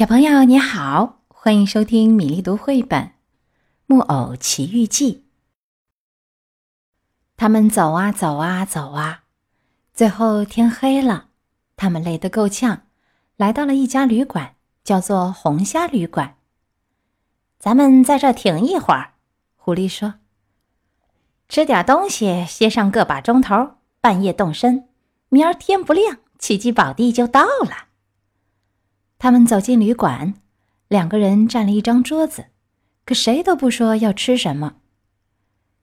小朋友你好，欢迎收听米粒读绘本《木偶奇遇记》。他们走啊走啊走啊，最后天黑了，他们累得够呛，来到了一家旅馆，叫做红虾旅馆。咱们在这停一会儿，狐狸说：“吃点东西，歇上个把钟头，半夜动身，明儿天不亮，奇迹宝地就到了。”他们走进旅馆，两个人占了一张桌子，可谁都不说要吃什么。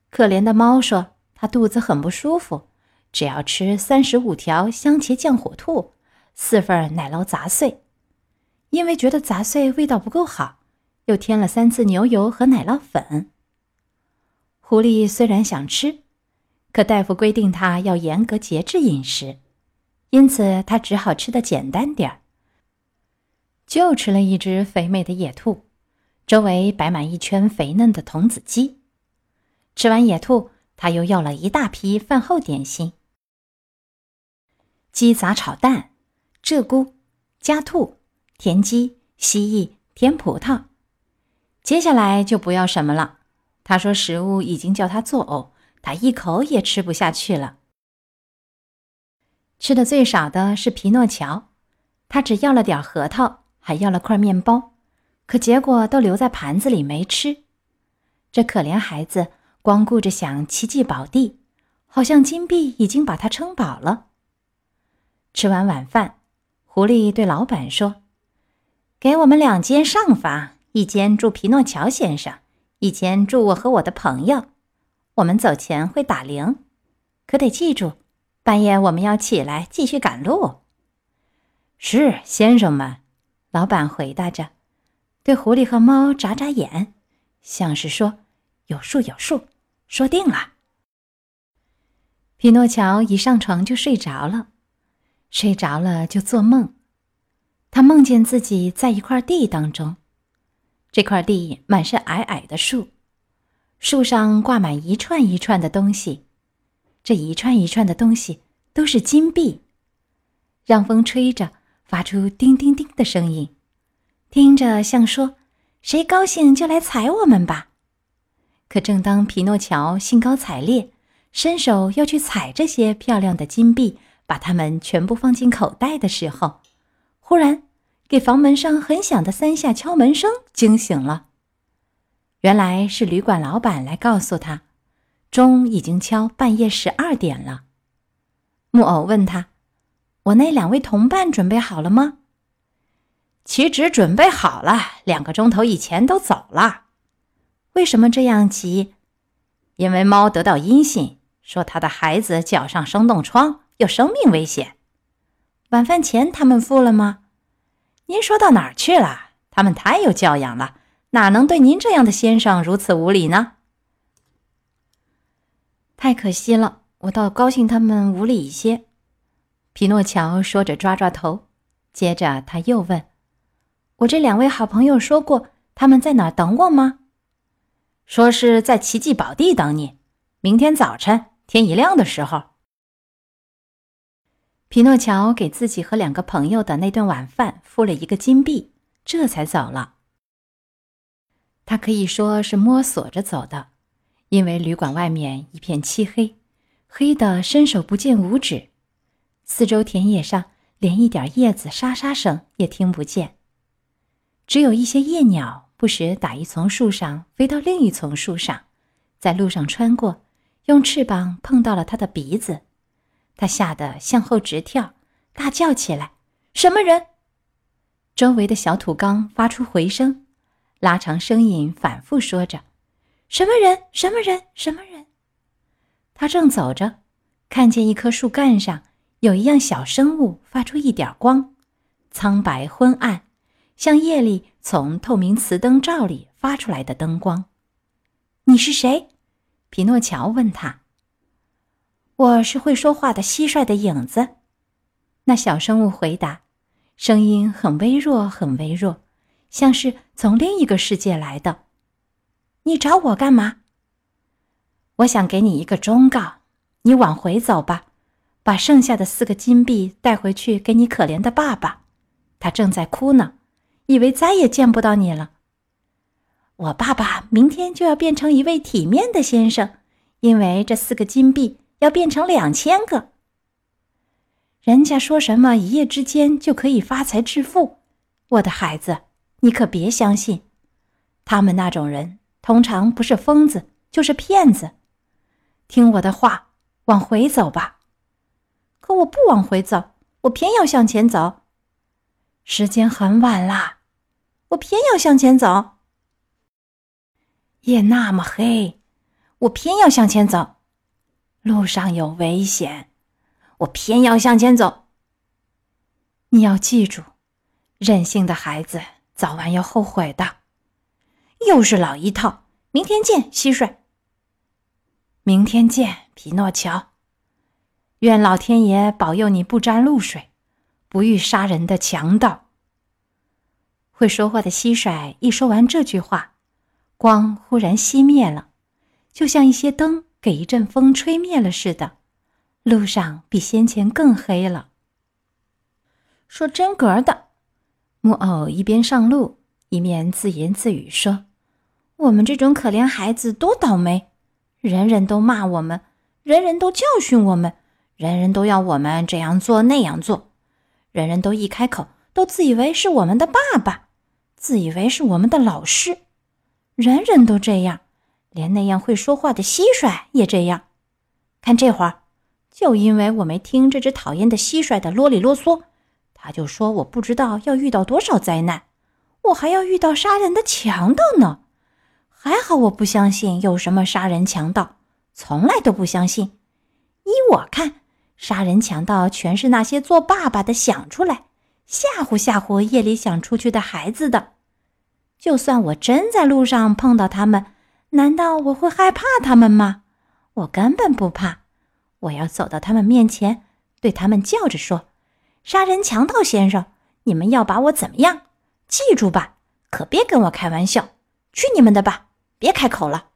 可怜的猫说：“它肚子很不舒服，只要吃三十五条香茄酱火兔，四份奶酪杂碎。因为觉得杂碎味道不够好，又添了三次牛油和奶酪粉。”狐狸虽然想吃，可大夫规定他要严格节制饮食，因此他只好吃的简单点儿。就吃了一只肥美的野兔，周围摆满一圈肥嫩的童子鸡。吃完野兔，他又要了一大批饭后点心：鸡杂炒蛋、鹧鸪、家兔、田鸡、蜥蜴、甜葡萄。接下来就不要什么了。他说食物已经叫他作呕，他一口也吃不下去了。吃的最少的是皮诺乔，他只要了点核桃。还要了块面包，可结果都留在盘子里没吃。这可怜孩子光顾着想奇迹宝地，好像金币已经把他撑饱了。吃完晚饭，狐狸对老板说：“给我们两间上房，一间住皮诺乔先生，一间住我和我的朋友。我们走前会打铃，可得记住，半夜我们要起来继续赶路。”是，先生们。老板回答着，对狐狸和猫眨眨眼，像是说：“有数有数，说定了。”匹诺乔一上床就睡着了，睡着了就做梦。他梦见自己在一块地当中，这块地满是矮矮的树，树上挂满一串一串的东西，这一串一串的东西都是金币，让风吹着。发出叮叮叮的声音，听着像说：“谁高兴就来踩我们吧。”可正当匹诺乔兴高采烈，伸手要去踩这些漂亮的金币，把它们全部放进口袋的时候，忽然给房门上很响的三下敲门声惊醒了。原来是旅馆老板来告诉他，钟已经敲半夜十二点了。木偶问他。我那两位同伴准备好了吗？岂止准备好了，两个钟头以前都走了。为什么这样急？因为猫得到音信，说他的孩子脚上生冻疮，有生命危险。晚饭钱他们付了吗？您说到哪儿去了？他们太有教养了，哪能对您这样的先生如此无礼呢？太可惜了，我倒高兴他们无礼一些。匹诺乔说着，抓抓头。接着他又问：“我这两位好朋友说过他们在哪儿等我吗？”“说是在奇迹宝地等你，明天早晨天一亮的时候。”匹诺乔给自己和两个朋友的那顿晚饭付了一个金币，这才走了。他可以说是摸索着走的，因为旅馆外面一片漆黑，黑的伸手不见五指。四周田野上连一点叶子沙沙声也听不见，只有一些夜鸟不时打一丛树上飞到另一丛树上，在路上穿过，用翅膀碰到了他的鼻子，他吓得向后直跳，大叫起来：“什么人？”周围的小土缸发出回声，拉长声音反复说着：“什么人？什么人？什么人？”他正走着，看见一棵树干上。有一样小生物发出一点光，苍白昏暗，像夜里从透明瓷灯罩里发出来的灯光。你是谁？匹诺乔问他。我是会说话的蟋蟀的影子。那小生物回答，声音很微弱，很微弱，像是从另一个世界来的。你找我干嘛？我想给你一个忠告，你往回走吧。把剩下的四个金币带回去给你可怜的爸爸，他正在哭呢，以为再也见不到你了。我爸爸明天就要变成一位体面的先生，因为这四个金币要变成两千个。人家说什么一夜之间就可以发财致富，我的孩子，你可别相信。他们那种人通常不是疯子就是骗子。听我的话，往回走吧。可我不往回走，我偏要向前走。时间很晚啦，我偏要向前走。夜那么黑，我偏要向前走。路上有危险，我偏要向前走。你要记住，任性的孩子早晚要后悔的。又是老一套，明天见，蟋蟀。明天见，匹诺乔。愿老天爷保佑你不沾露水，不遇杀人的强盗。会说话的蟋蟀一说完这句话。光忽然熄灭了，就像一些灯给一阵风吹灭了似的。路上比先前更黑了。说真格的，木偶一边上路，一面自言自语说：“我们这种可怜孩子多倒霉，人人都骂我们，人人都教训我们，人人都要我们这样做那样做，人人都一开口都自以为是我们的爸爸，自以为是我们的老师。”人人都这样，连那样会说话的蟋蟀也这样。看这会儿，就因为我没听这只讨厌的蟋蟀的啰里啰嗦，他就说我不知道要遇到多少灾难，我还要遇到杀人的强盗呢。还好我不相信有什么杀人强盗，从来都不相信。依我看，杀人强盗全是那些做爸爸的想出来，吓唬吓唬夜里想出去的孩子的。就算我真在路上碰到他们，难道我会害怕他们吗？我根本不怕。我要走到他们面前，对他们叫着说：“杀人强盗先生，你们要把我怎么样？记住吧，可别跟我开玩笑。去你们的吧，别开口了。”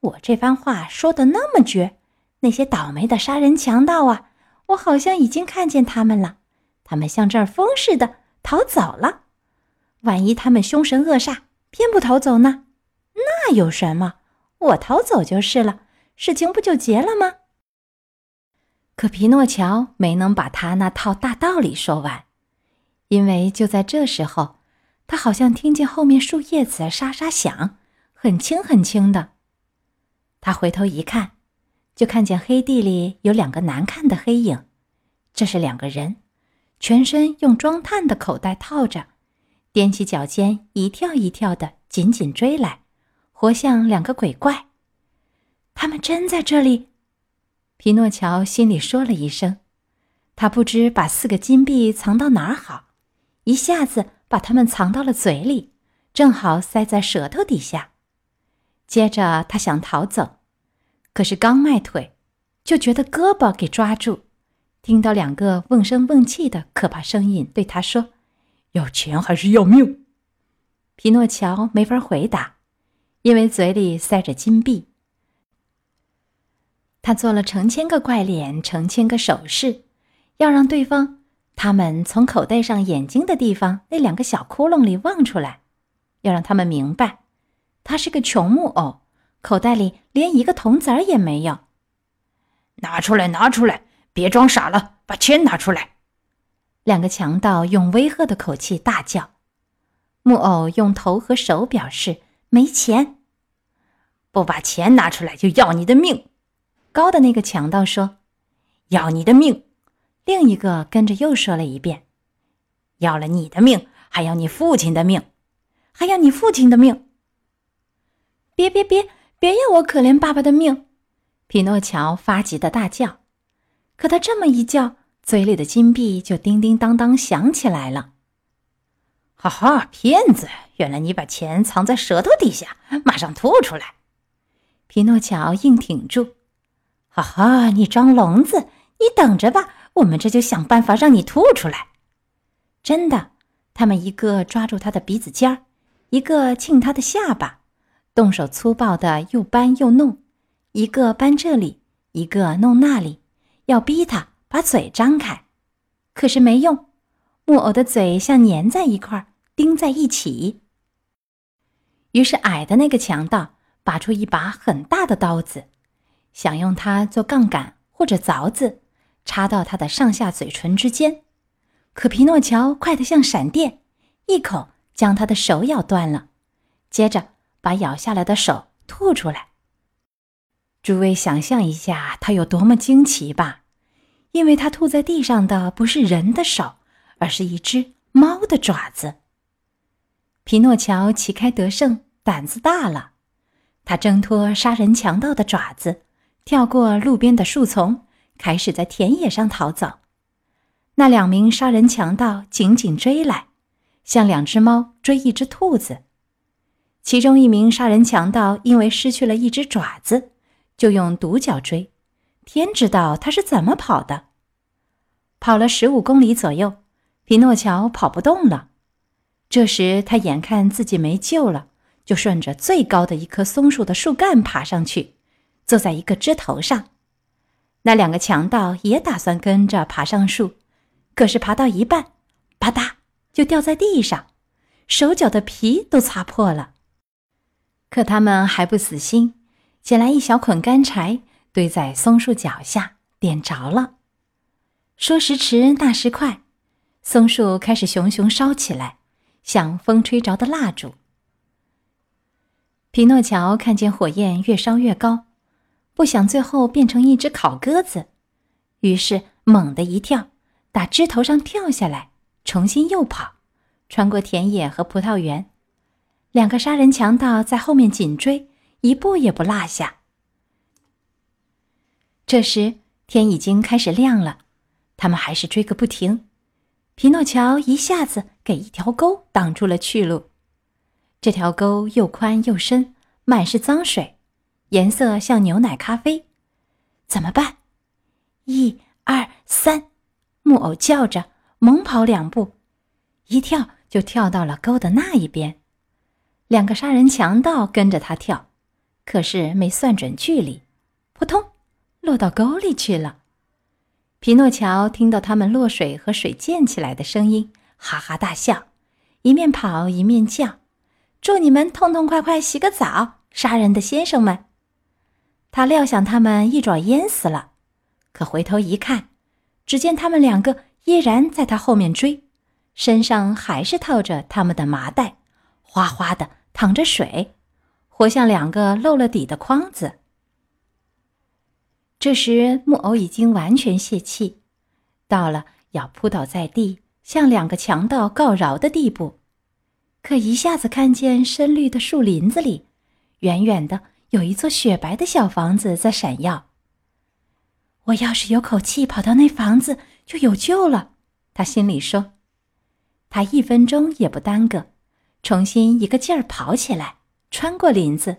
我这番话说的那么绝，那些倒霉的杀人强盗啊，我好像已经看见他们了。他们像阵风似的逃走了。万一他们凶神恶煞，偏不逃走呢？那有什么？我逃走就是了，事情不就结了吗？可皮诺乔没能把他那套大道理说完，因为就在这时候，他好像听见后面树叶子沙沙响，很轻很轻的。他回头一看，就看见黑地里有两个难看的黑影，这是两个人，全身用装炭的口袋套着。踮起脚尖，一跳一跳的，紧紧追来，活像两个鬼怪。他们真在这里？皮诺乔心里说了一声。他不知把四个金币藏到哪儿好，一下子把它们藏到了嘴里，正好塞在舌头底下。接着他想逃走，可是刚迈腿，就觉得胳膊给抓住，听到两个瓮声瓮气的可怕声音对他说。要钱还是要命？皮诺乔没法回答，因为嘴里塞着金币。他做了成千个怪脸，成千个手势，要让对方他们从口袋上眼睛的地方那两个小窟窿里望出来，要让他们明白，他是个穷木偶，口袋里连一个铜子儿也没有。拿出来，拿出来，别装傻了，把钱拿出来。两个强盗用威吓的口气大叫，木偶用头和手表示没钱，不把钱拿出来就要你的命。高的那个强盗说：“要你的命。”另一个跟着又说了一遍：“要了你的命，还要你父亲的命，还要你父亲的命。”别别别，别要我可怜爸爸的命！匹诺乔发急的大叫。可他这么一叫。嘴里的金币就叮叮当当响起来了。哈哈，骗子！原来你把钱藏在舌头底下，马上吐出来！皮诺乔硬挺住。哈哈，你装聋子！你等着吧，我们这就想办法让你吐出来。真的，他们一个抓住他的鼻子尖儿，一个亲他的下巴，动手粗暴的又搬又弄，一个搬这里，一个弄那里，要逼他。把嘴张开，可是没用，木偶的嘴像粘在一块，钉在一起。于是，矮的那个强盗拔出一把很大的刀子，想用它做杠杆或者凿子，插到他的上下嘴唇之间。可皮诺乔快得像闪电，一口将他的手咬断了，接着把咬下来的手吐出来。诸位想象一下，他有多么惊奇吧？因为他吐在地上的不是人的手，而是一只猫的爪子。皮诺乔旗开得胜，胆子大了。他挣脱杀人强盗的爪子，跳过路边的树丛，开始在田野上逃走。那两名杀人强盗紧紧追来，像两只猫追一只兔子。其中一名杀人强盗因为失去了一只爪子，就用独角追。天知道他是怎么跑的。跑了十五公里左右，皮诺乔跑不动了。这时，他眼看自己没救了，就顺着最高的一棵松树的树干爬上去，坐在一个枝头上。那两个强盗也打算跟着爬上树，可是爬到一半，吧嗒就掉在地上，手脚的皮都擦破了。可他们还不死心，捡来一小捆干柴，堆在松树脚下，点着了。说时迟，那时快，松树开始熊熊烧起来。像风吹着的蜡烛。匹诺乔看见火焰越烧越高，不想最后变成一只烤鸽子，于是猛地一跳，打枝头上跳下来，重新又跑，穿过田野和葡萄园。两个杀人强盗在后面紧追，一步也不落下。这时天已经开始亮了，他们还是追个不停。匹诺乔一下子给一条沟挡住了去路，这条沟又宽又深，满是脏水，颜色像牛奶咖啡。怎么办？一、二、三，木偶叫着，猛跑两步，一跳就跳到了沟的那一边。两个杀人强盗跟着他跳，可是没算准距离，扑通，落到沟里去了。匹诺乔听到他们落水和水溅起来的声音，哈哈大笑，一面跑一面叫：“祝你们痛痛快快洗个澡，杀人的先生们！”他料想他们一爪淹死了，可回头一看，只见他们两个依然在他后面追，身上还是套着他们的麻袋，哗哗的淌着水，活像两个漏了底的筐子。这时，木偶已经完全泄气，到了要扑倒在地向两个强盗告饶的地步。可一下子看见深绿的树林子里，远远的有一座雪白的小房子在闪耀。我要是有口气跑到那房子，就有救了。他心里说。他一分钟也不耽搁，重新一个劲儿跑起来，穿过林子。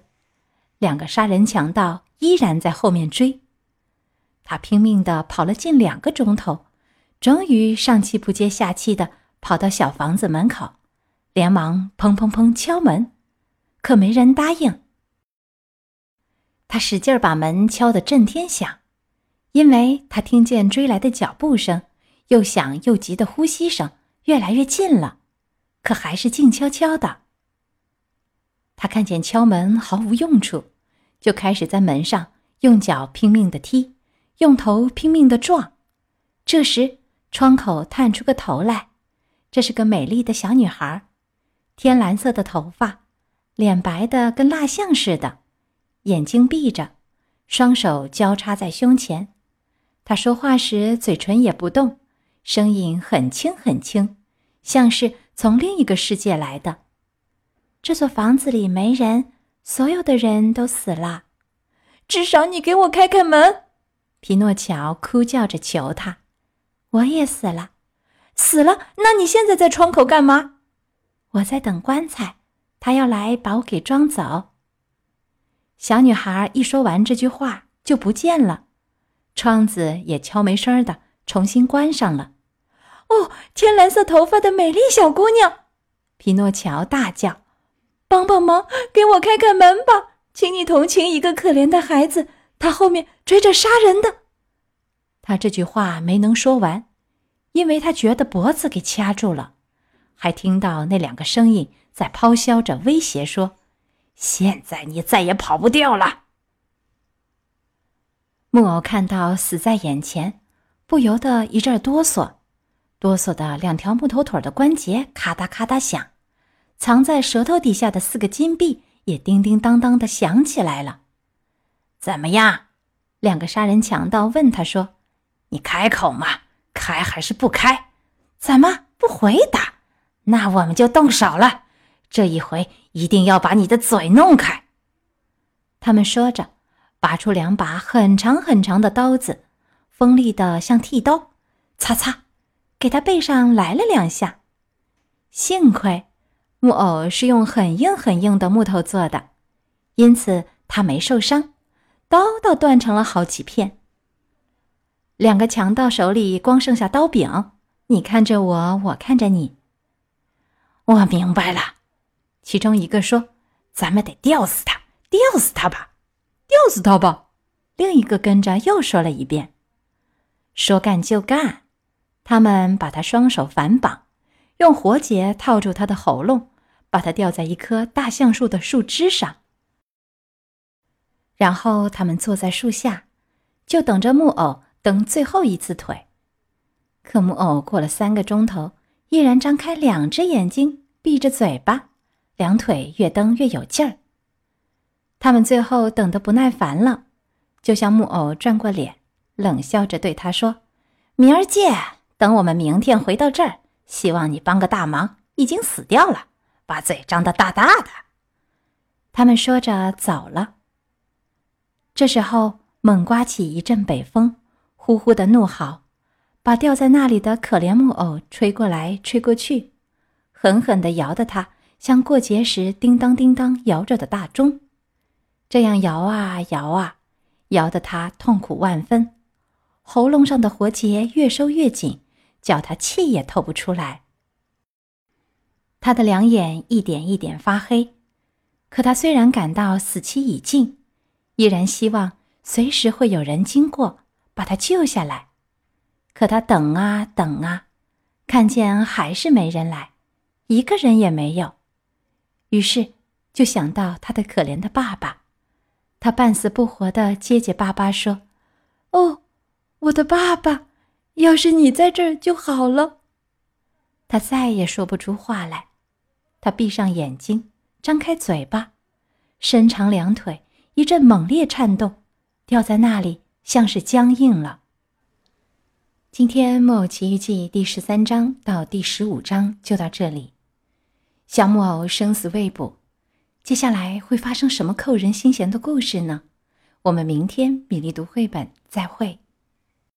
两个杀人强盗依然在后面追。他拼命地跑了近两个钟头，终于上气不接下气地跑到小房子门口，连忙砰砰砰敲门，可没人答应。他使劲把门敲得震天响，因为他听见追来的脚步声，又响又急的呼吸声越来越近了，可还是静悄悄的。他看见敲门毫无用处，就开始在门上用脚拼命地踢。用头拼命的撞，这时窗口探出个头来，这是个美丽的小女孩，天蓝色的头发，脸白的跟蜡像似的，眼睛闭着，双手交叉在胸前。她说话时嘴唇也不动，声音很轻很轻，像是从另一个世界来的。这座房子里没人，所有的人都死了，至少你给我开开门。匹诺乔哭叫着求他：“我也死了，死了！那你现在在窗口干嘛？”“我在等棺材，他要来把我给装走。”小女孩一说完这句话就不见了，窗子也悄没声的重新关上了。“哦，天蓝色头发的美丽小姑娘！”匹诺乔大叫，“帮帮忙，给我开开门吧！请你同情一个可怜的孩子。”他后面追着杀人的，他这句话没能说完，因为他觉得脖子给掐住了，还听到那两个声音在咆哮着威胁说：“现在你再也跑不掉了。”木偶看到死在眼前，不由得一阵哆嗦，哆嗦的两条木头腿的关节咔嗒咔嗒响，藏在舌头底下的四个金币也叮叮当当的响起来了。怎么样？两个杀人强盗问他说：“你开口嘛，开还是不开？怎么不回答？那我们就动手了。这一回一定要把你的嘴弄开。”他们说着。拔出两把很长很长的刀子，锋利的像剃刀，擦擦，给他背上来了两下。幸亏木偶是用很硬很硬的木头做的，因此他没受伤，刀倒断成了好几片。两个强盗手里光剩下刀柄，你看着我，我看着你。我明白了，其中一个说：“咱们得吊死他，吊死他吧。”吊死他吧！另一个跟着又说了一遍。说干就干，他们把他双手反绑，用活结套住他的喉咙，把它吊在一棵大橡树的树枝上。然后他们坐在树下，就等着木偶蹬最后一次腿。可木偶过了三个钟头，依然张开两只眼睛，闭着嘴巴，两腿越蹬越有劲儿。他们最后等得不耐烦了，就向木偶转过脸，冷笑着对他说：“明儿见。等我们明天回到这儿，希望你帮个大忙。已经死掉了，把嘴张得大大的。”他们说着走了。这时候猛刮起一阵北风，呼呼的怒号，把吊在那里的可怜木偶吹过来吹过去，狠狠地摇得他像过节时叮当叮当摇着的大钟。这样摇啊摇啊，摇得他痛苦万分，喉咙上的活结越收越紧，叫他气也透不出来。他的两眼一点一点发黑，可他虽然感到死期已近，依然希望随时会有人经过把他救下来。可他等啊等啊，看见还是没人来，一个人也没有，于是就想到他的可怜的爸爸。他半死不活的结结巴巴说：“哦，我的爸爸，要是你在这儿就好了。”他再也说不出话来。他闭上眼睛，张开嘴巴，伸长两腿，一阵猛烈颤动，掉在那里，像是僵硬了。今天《木偶奇遇记》第十三章到第十五章就到这里。小木偶生死未卜。接下来会发生什么扣人心弦的故事呢？我们明天米粒读绘本再会。